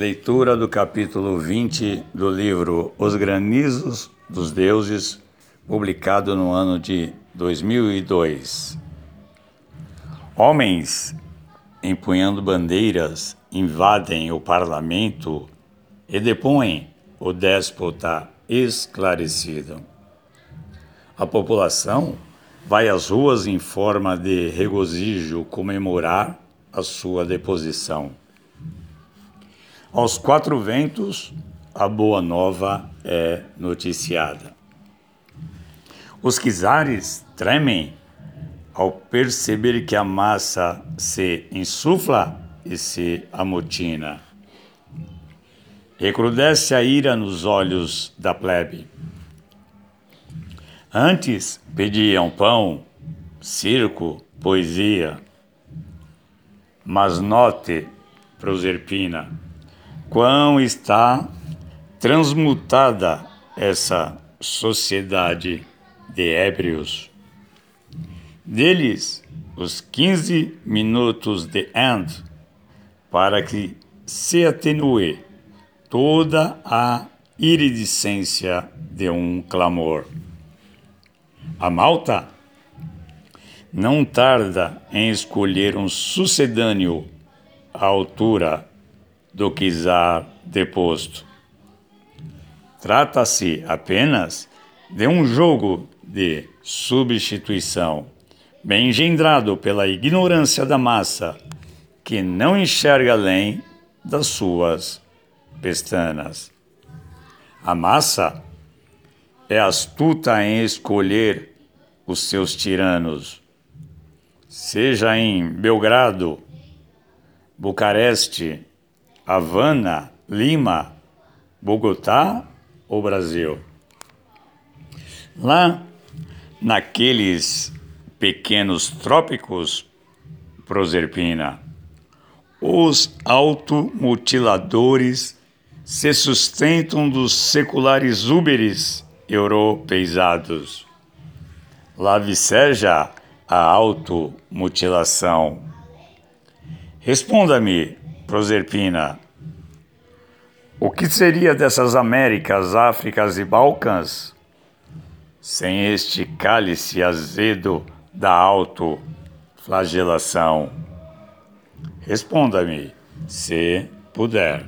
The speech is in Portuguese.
Leitura do capítulo 20 do livro Os Granizos dos Deuses, publicado no ano de 2002. Homens empunhando bandeiras invadem o parlamento e depõem o déspota esclarecido. A população vai às ruas em forma de regozijo comemorar a sua deposição. Aos quatro ventos, a boa nova é noticiada. Os quizares tremem ao perceber que a massa se insufla e se amotina. Recrudesce a ira nos olhos da plebe. Antes pediam pão, circo, poesia. Mas note, Proserpina, quão está transmutada essa sociedade de ébrios. Deles, os 15 minutos de end, para que se atenue toda a iridescência de um clamor. A malta não tarda em escolher um sucedâneo à altura do czar deposto. Trata-se apenas de um jogo de substituição, bem engendrado pela ignorância da massa, que não enxerga além das suas pestanas. A massa é astuta em escolher os seus tiranos, seja em Belgrado, Bucareste, Havana, Lima, Bogotá ou Brasil. Lá, naqueles pequenos trópicos, Proserpina, os automutiladores se sustentam dos seculares úberes europeizados. Lá viceja a automutilação. Responda-me, Proserpina. O que seria dessas Américas, Áfricas e Balcãs sem este cálice azedo da autoflagelação? Responda-me, se puder.